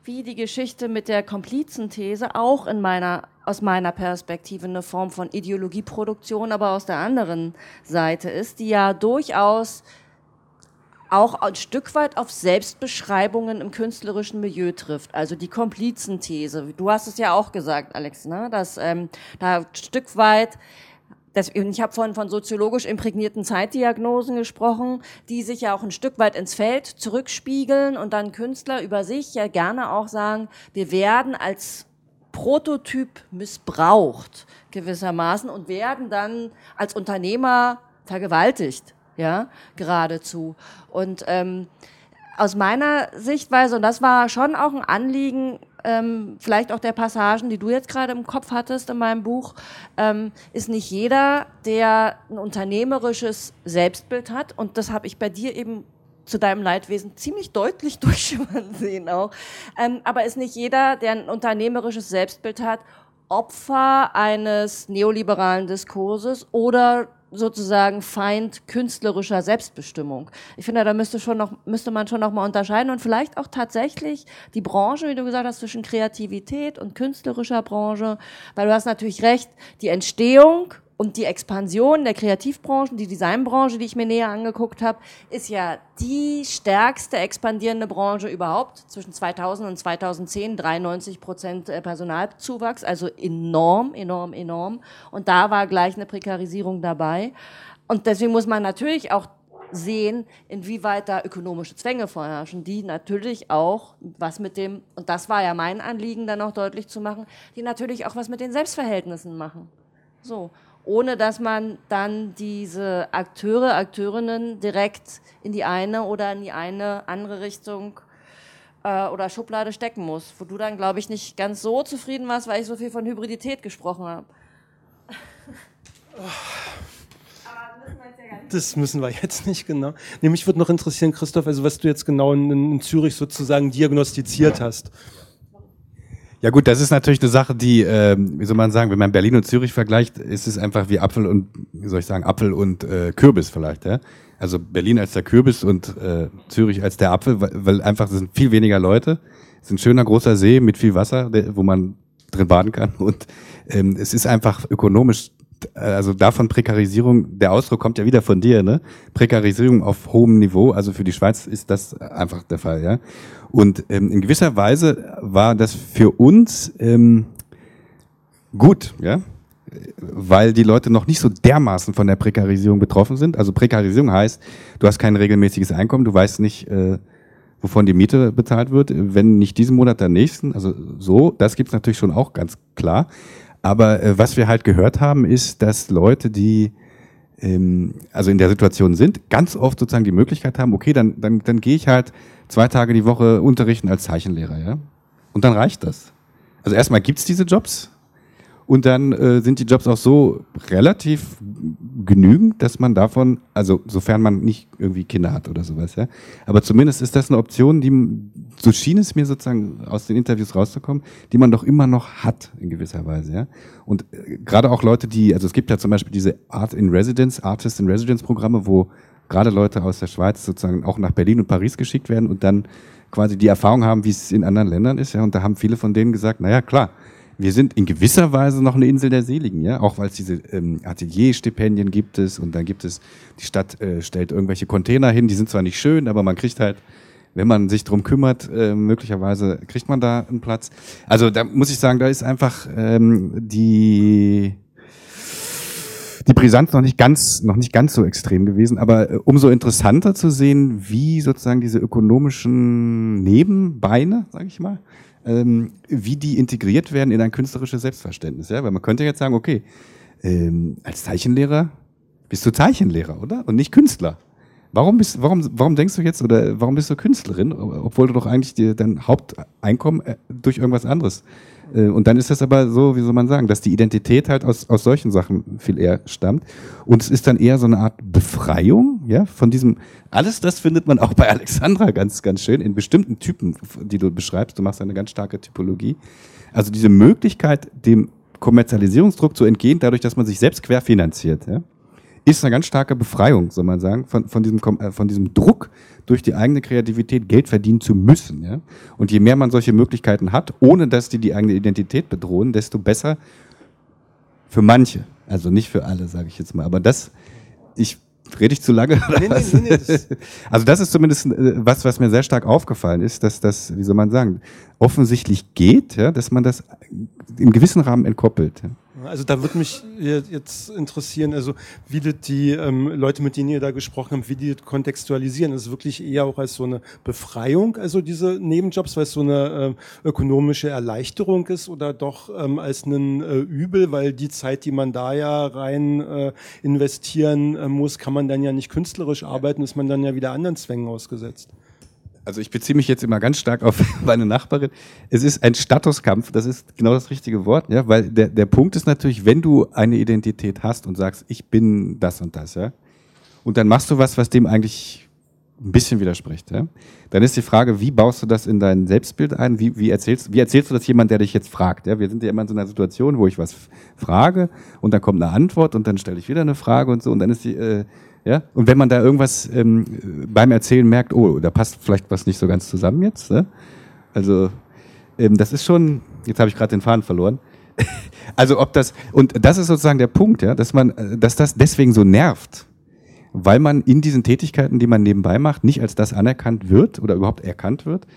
wie die Geschichte mit der Komplizenthese auch in meiner, aus meiner Perspektive eine Form von Ideologieproduktion, aber aus der anderen Seite ist, die ja durchaus auch ein Stück weit auf Selbstbeschreibungen im künstlerischen Milieu trifft. Also die Komplizenthese. Du hast es ja auch gesagt, Alex, ne? dass ähm, da ein Stück weit das, ich habe vorhin von soziologisch imprägnierten Zeitdiagnosen gesprochen, die sich ja auch ein Stück weit ins Feld zurückspiegeln und dann Künstler über sich ja gerne auch sagen, wir werden als Prototyp missbraucht gewissermaßen und werden dann als Unternehmer vergewaltigt ja, geradezu. Und ähm, aus meiner Sichtweise, und das war schon auch ein Anliegen, ähm, vielleicht auch der Passagen, die du jetzt gerade im Kopf hattest in meinem Buch, ähm, ist nicht jeder, der ein unternehmerisches Selbstbild hat. Und das habe ich bei dir eben zu deinem Leidwesen ziemlich deutlich durchschimmern sehen auch. Ähm, aber ist nicht jeder, der ein unternehmerisches Selbstbild hat, Opfer eines neoliberalen Diskurses oder sozusagen Feind künstlerischer Selbstbestimmung. Ich finde, da müsste schon noch, müsste man schon noch mal unterscheiden und vielleicht auch tatsächlich die Branche, wie du gesagt hast, zwischen Kreativität und künstlerischer Branche, weil du hast natürlich recht, die Entstehung und die Expansion der Kreativbranchen, die Designbranche, die ich mir näher angeguckt habe, ist ja die stärkste expandierende Branche überhaupt. Zwischen 2000 und 2010 93 Prozent äh, Personalzuwachs, also enorm, enorm, enorm. Und da war gleich eine Prekarisierung dabei. Und deswegen muss man natürlich auch sehen, inwieweit da ökonomische Zwänge vorherrschen, die natürlich auch was mit dem, und das war ja mein Anliegen, dann auch deutlich zu machen, die natürlich auch was mit den Selbstverhältnissen machen. So ohne dass man dann diese Akteure, Akteurinnen direkt in die eine oder in die eine andere Richtung äh, oder Schublade stecken muss. Wo du dann, glaube ich, nicht ganz so zufrieden warst, weil ich so viel von Hybridität gesprochen habe. Das müssen wir jetzt nicht genau. Nämlich würde noch interessieren, Christoph, also was du jetzt genau in, in Zürich sozusagen diagnostiziert hast. Ja gut, das ist natürlich eine Sache, die, äh, wie soll man sagen, wenn man Berlin und Zürich vergleicht, ist es einfach wie Apfel und, wie soll ich sagen, Apfel und äh, Kürbis vielleicht. Ja? Also Berlin als der Kürbis und äh, Zürich als der Apfel, weil, weil einfach sind viel weniger Leute. Es ist ein schöner großer See mit viel Wasser, wo man drin baden kann. Und ähm, es ist einfach ökonomisch also davon Prekarisierung, der Ausdruck kommt ja wieder von dir, ne? Prekarisierung auf hohem Niveau, also für die Schweiz ist das einfach der Fall, ja. Und ähm, in gewisser Weise war das für uns ähm, gut, ja, weil die Leute noch nicht so dermaßen von der Prekarisierung betroffen sind. Also Prekarisierung heißt, du hast kein regelmäßiges Einkommen, du weißt nicht, äh, wovon die Miete bezahlt wird, wenn nicht diesen Monat, dann nächsten. Also so, das gibt's natürlich schon auch ganz klar. Aber äh, was wir halt gehört haben, ist, dass Leute, die ähm, also in der Situation sind, ganz oft sozusagen die Möglichkeit haben, okay, dann, dann, dann gehe ich halt zwei Tage die Woche unterrichten als Zeichenlehrer, ja. Und dann reicht das. Also erstmal gibt's diese Jobs, und dann äh, sind die Jobs auch so relativ genügend, dass man davon, also sofern man nicht irgendwie Kinder hat oder sowas, ja. Aber zumindest ist das eine Option, die, so schien es mir sozusagen aus den Interviews rauszukommen, die man doch immer noch hat in gewisser Weise, ja. Und äh, gerade auch Leute, die, also es gibt ja zum Beispiel diese Art in Residence, Artist in Residence Programme, wo gerade Leute aus der Schweiz sozusagen auch nach Berlin und Paris geschickt werden und dann quasi die Erfahrung haben, wie es in anderen Ländern ist, ja. Und da haben viele von denen gesagt, naja, klar, wir sind in gewisser Weise noch eine Insel der Seligen, ja, auch weil es diese ähm, Atelierstipendien gibt es und dann gibt es, die Stadt äh, stellt irgendwelche Container hin, die sind zwar nicht schön, aber man kriegt halt, wenn man sich drum kümmert, äh, möglicherweise kriegt man da einen Platz. Also da muss ich sagen, da ist einfach ähm, die die Brisanz noch nicht ganz, noch nicht ganz so extrem gewesen, aber äh, umso interessanter zu sehen, wie sozusagen diese ökonomischen Nebenbeine, sage ich mal, ähm, wie die integriert werden in ein künstlerisches Selbstverständnis. Ja? Weil man könnte jetzt sagen, okay, ähm, als Zeichenlehrer bist du Zeichenlehrer, oder? Und nicht Künstler. Warum, bist, warum, warum denkst du jetzt oder warum bist du Künstlerin, obwohl du doch eigentlich dir dein Haupteinkommen äh, durch irgendwas anderes äh, und dann ist das aber so, wie soll man sagen, dass die Identität halt aus, aus solchen Sachen viel eher stammt. Und es ist dann eher so eine Art Befreiung, ja, von diesem, alles das findet man auch bei Alexandra ganz, ganz schön, in bestimmten Typen, die du beschreibst. Du machst eine ganz starke Typologie. Also diese Möglichkeit, dem Kommerzialisierungsdruck zu entgehen, dadurch, dass man sich selbst querfinanziert, ja ist eine ganz starke Befreiung, soll man sagen, von, von, diesem, äh, von diesem Druck, durch die eigene Kreativität Geld verdienen zu müssen. Ja? Und je mehr man solche Möglichkeiten hat, ohne dass die die eigene Identität bedrohen, desto besser für manche. Also nicht für alle, sage ich jetzt mal. Aber das, ich rede ich zu lange? Nee, nee, nee, das also das ist zumindest äh, was, was mir sehr stark aufgefallen ist, dass das, wie soll man sagen, offensichtlich geht, ja, dass man das im gewissen Rahmen entkoppelt. Ja. Also da würde mich jetzt interessieren, also wie das die ähm, Leute, mit denen ihr da gesprochen habt, wie die das kontextualisieren. Ist es wirklich eher auch als so eine Befreiung, also diese Nebenjobs, weil es so eine äh, ökonomische Erleichterung ist oder doch ähm, als ein äh, Übel, weil die Zeit, die man da ja rein äh, investieren äh, muss, kann man dann ja nicht künstlerisch arbeiten, ist man dann ja wieder anderen Zwängen ausgesetzt. Also ich beziehe mich jetzt immer ganz stark auf meine Nachbarin. Es ist ein Statuskampf, das ist genau das richtige Wort, ja, weil der, der Punkt ist natürlich, wenn du eine Identität hast und sagst, ich bin das und das, ja, und dann machst du was, was dem eigentlich ein bisschen widerspricht, ja, dann ist die Frage, wie baust du das in dein Selbstbild ein? Wie, wie, erzählst, wie erzählst du das jemand, der dich jetzt fragt? Ja, wir sind ja immer in so einer Situation, wo ich was frage und dann kommt eine Antwort und dann stelle ich wieder eine Frage und so und dann ist die, äh, ja? Und wenn man da irgendwas ähm, beim Erzählen merkt, oh, da passt vielleicht was nicht so ganz zusammen jetzt. Ne? Also ähm, das ist schon, jetzt habe ich gerade den Faden verloren. also ob das, und das ist sozusagen der Punkt, ja, dass man, äh, dass das deswegen so nervt, weil man in diesen Tätigkeiten, die man nebenbei macht, nicht als das anerkannt wird oder überhaupt erkannt wird,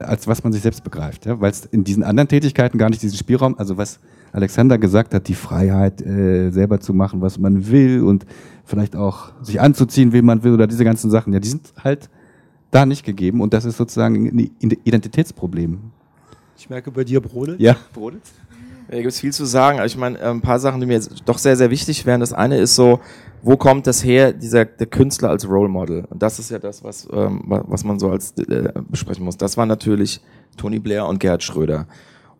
als was man sich selbst begreift. Ja? Weil es in diesen anderen Tätigkeiten gar nicht diesen Spielraum, also was Alexander gesagt hat, die Freiheit, äh, selber zu machen, was man will und vielleicht auch sich anzuziehen, wie man will oder diese ganzen Sachen, ja, die sind halt da nicht gegeben und das ist sozusagen ein Identitätsproblem. Ich merke bei dir Brodel. Ja, Brodel. Da gibt es viel zu sagen. Ich meine, äh, ein paar Sachen, die mir jetzt doch sehr, sehr wichtig wären. Das eine ist so, wo kommt das her, dieser der Künstler als Role Model? Und das ist ja das, was, ähm, was man so als äh, besprechen muss. Das war natürlich Tony Blair und Gerhard Schröder.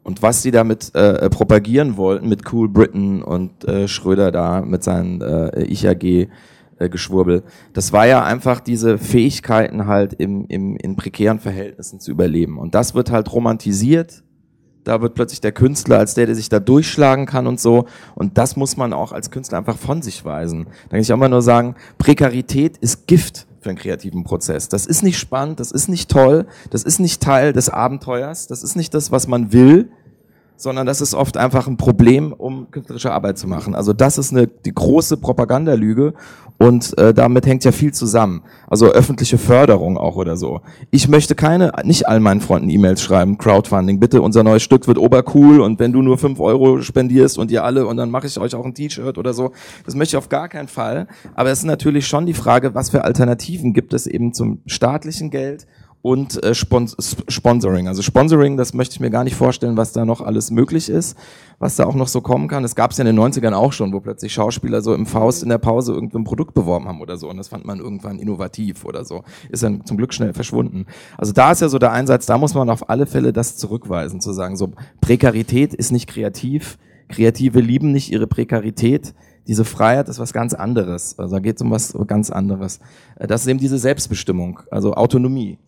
Und was sie damit äh, propagieren wollten mit Cool Britain und äh, Schröder da mit seinen äh, äh, Geschwurbel, das war ja einfach diese Fähigkeiten halt im, im, in prekären Verhältnissen zu überleben. Und das wird halt romantisiert. Da wird plötzlich der Künstler als der, der sich da durchschlagen kann und so. Und das muss man auch als Künstler einfach von sich weisen. Da kann ich auch immer nur sagen, Prekarität ist Gift für einen kreativen Prozess. Das ist nicht spannend, das ist nicht toll, das ist nicht Teil des Abenteuers, das ist nicht das, was man will, sondern das ist oft einfach ein Problem, um künstlerische Arbeit zu machen. Also das ist eine die große Propagandalüge und äh, damit hängt ja viel zusammen. Also öffentliche Förderung auch oder so. Ich möchte keine, nicht all meinen Freunden E-Mails schreiben, Crowdfunding, bitte unser neues Stück wird obercool und wenn du nur fünf Euro spendierst und ihr alle und dann mache ich euch auch ein T-Shirt oder so. Das möchte ich auf gar keinen Fall. Aber es ist natürlich schon die Frage, was für Alternativen gibt es eben zum staatlichen Geld und äh, Spons Sponsoring. Also Sponsoring, das möchte ich mir gar nicht vorstellen, was da noch alles möglich ist, was da auch noch so kommen kann. Das gab es ja in den 90ern auch schon, wo plötzlich Schauspieler so im Faust in der Pause irgendwie ein Produkt beworben haben oder so. Und das fand man irgendwann innovativ oder so. Ist dann zum Glück schnell verschwunden. Also da ist ja so der Einsatz, da muss man auf alle Fälle das zurückweisen, zu sagen, so Prekarität ist nicht kreativ, Kreative lieben nicht ihre Prekarität, diese Freiheit ist was ganz anderes. Also da geht es um was ganz anderes. Äh, das ist eben diese Selbstbestimmung, also Autonomie.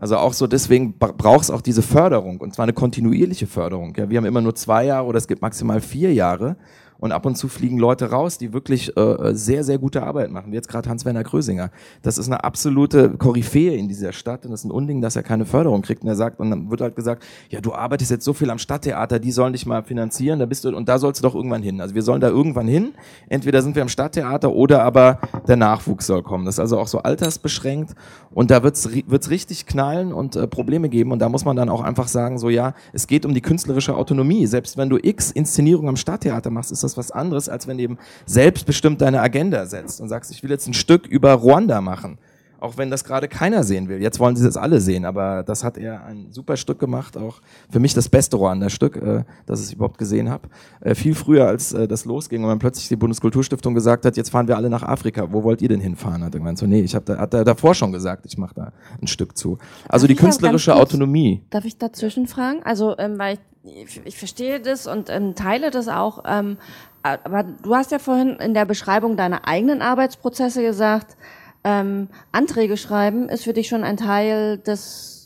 Also auch so deswegen braucht es auch diese Förderung und zwar eine kontinuierliche Förderung. Ja, wir haben immer nur zwei Jahre oder es gibt maximal vier Jahre und ab und zu fliegen Leute raus, die wirklich äh, äh, sehr, sehr gute Arbeit machen, wie jetzt gerade Hans-Werner Krösinger. Das ist eine absolute Koryphäe in dieser Stadt und das ist ein Unding, dass er keine Förderung kriegt. Und er sagt, und dann wird halt gesagt, ja, du arbeitest jetzt so viel am Stadttheater, die sollen dich mal finanzieren, da bist du, und da sollst du doch irgendwann hin. Also wir sollen da irgendwann hin. Entweder sind wir am Stadttheater oder aber der Nachwuchs soll kommen. Das ist also auch so altersbeschränkt und da wird's wird's richtig knallen und äh, Probleme geben und da muss man dann auch einfach sagen, so ja, es geht um die künstlerische Autonomie. Selbst wenn du x Inszenierungen am Stadttheater machst, ist das das was anderes, als wenn du eben selbstbestimmt deine Agenda setzt und sagst, ich will jetzt ein Stück über Ruanda machen. Auch wenn das gerade keiner sehen will. Jetzt wollen sie das alle sehen, aber das hat er ein super Stück gemacht, auch für mich das beste Ruanda-Stück, äh, das ich überhaupt gesehen habe. Äh, viel früher, als äh, das losging und dann plötzlich die Bundeskulturstiftung gesagt hat, jetzt fahren wir alle nach Afrika. Wo wollt ihr denn hinfahren? Hat er gemeint, so, nee, ich habe da, hat er davor schon gesagt, ich mache da ein Stück zu. Also darf die künstlerische Autonomie. Darf ich dazwischen fragen? Also, ähm, weil ich, ich verstehe das und ähm, teile das auch. Ähm, aber du hast ja vorhin in der Beschreibung deiner eigenen Arbeitsprozesse gesagt, ähm, Anträge schreiben ist für dich schon ein Teil des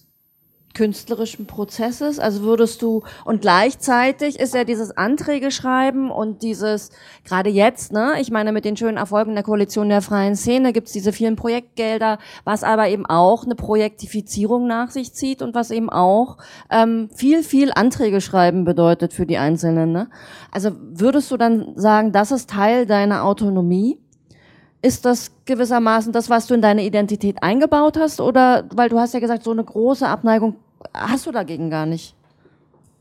künstlerischen Prozesses? Also würdest du, und gleichzeitig ist ja dieses Anträge schreiben und dieses, gerade jetzt, ne, ich meine, mit den schönen Erfolgen der Koalition der freien Szene gibt's diese vielen Projektgelder, was aber eben auch eine Projektifizierung nach sich zieht und was eben auch ähm, viel, viel Anträge schreiben bedeutet für die Einzelnen. Ne? Also würdest du dann sagen, das ist Teil deiner Autonomie? Ist das gewissermaßen das, was du in deine Identität eingebaut hast? Oder, weil du hast ja gesagt, so eine große Abneigung hast du dagegen gar nicht?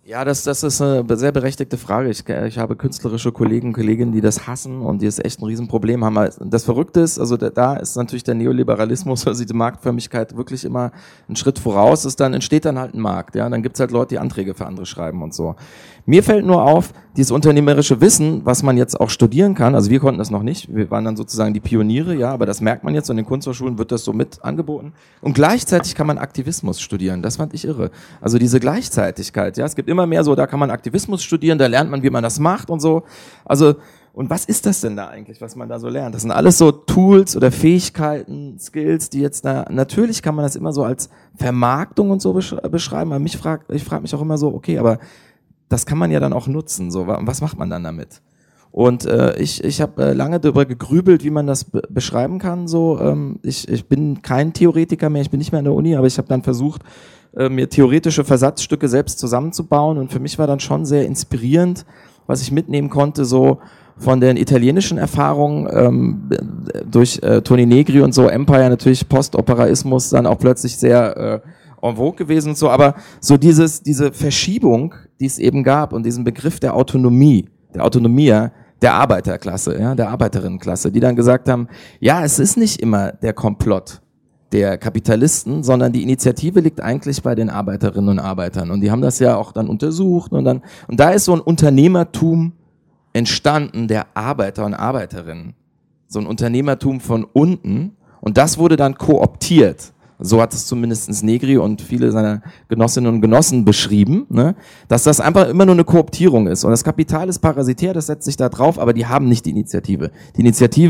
Ja, das, das ist eine sehr berechtigte Frage. Ich, ich habe künstlerische Kollegen und Kolleginnen, die das hassen und die es echt ein Riesenproblem haben. Das Verrückte ist, also da ist natürlich der Neoliberalismus, also die Marktförmigkeit wirklich immer einen Schritt voraus ist, dann entsteht dann halt ein Markt. Ja, dann gibt's halt Leute, die Anträge für andere schreiben und so. Mir fällt nur auf, dieses unternehmerische Wissen, was man jetzt auch studieren kann, also wir konnten das noch nicht, wir waren dann sozusagen die Pioniere, ja, aber das merkt man jetzt, an den Kunsthochschulen wird das so mit angeboten. Und gleichzeitig kann man Aktivismus studieren, das fand ich irre. Also diese Gleichzeitigkeit, ja, es gibt immer mehr so, da kann man Aktivismus studieren, da lernt man, wie man das macht und so. Also, und was ist das denn da eigentlich, was man da so lernt? Das sind alles so Tools oder Fähigkeiten, Skills, die jetzt da, natürlich kann man das immer so als Vermarktung und so beschreiben, aber mich frag, ich frage mich auch immer so, okay, aber das kann man ja dann auch nutzen. So, was macht man dann damit? Und äh, ich, ich habe äh, lange darüber gegrübelt, wie man das beschreiben kann. So, ähm, ich, ich bin kein Theoretiker mehr, ich bin nicht mehr an der Uni, aber ich habe dann versucht, äh, mir theoretische Versatzstücke selbst zusammenzubauen. Und für mich war dann schon sehr inspirierend, was ich mitnehmen konnte, so von den italienischen Erfahrungen ähm, durch äh, Toni Negri und so Empire natürlich Postoperaismus dann auch plötzlich sehr äh, en vogue gewesen und so, aber so dieses, diese Verschiebung, die es eben gab und diesen Begriff der Autonomie, der Autonomie der Arbeiterklasse, ja, der Arbeiterinnenklasse, die dann gesagt haben, ja, es ist nicht immer der Komplott der Kapitalisten, sondern die Initiative liegt eigentlich bei den Arbeiterinnen und Arbeitern. Und die haben das ja auch dann untersucht und dann, und da ist so ein Unternehmertum entstanden der Arbeiter und Arbeiterinnen. So ein Unternehmertum von unten. Und das wurde dann kooptiert so hat es zumindest Negri und viele seiner Genossinnen und Genossen beschrieben, ne, dass das einfach immer nur eine Kooptierung ist. Und das Kapital ist parasitär, das setzt sich da drauf, aber die haben nicht die Initiative. Die Initiative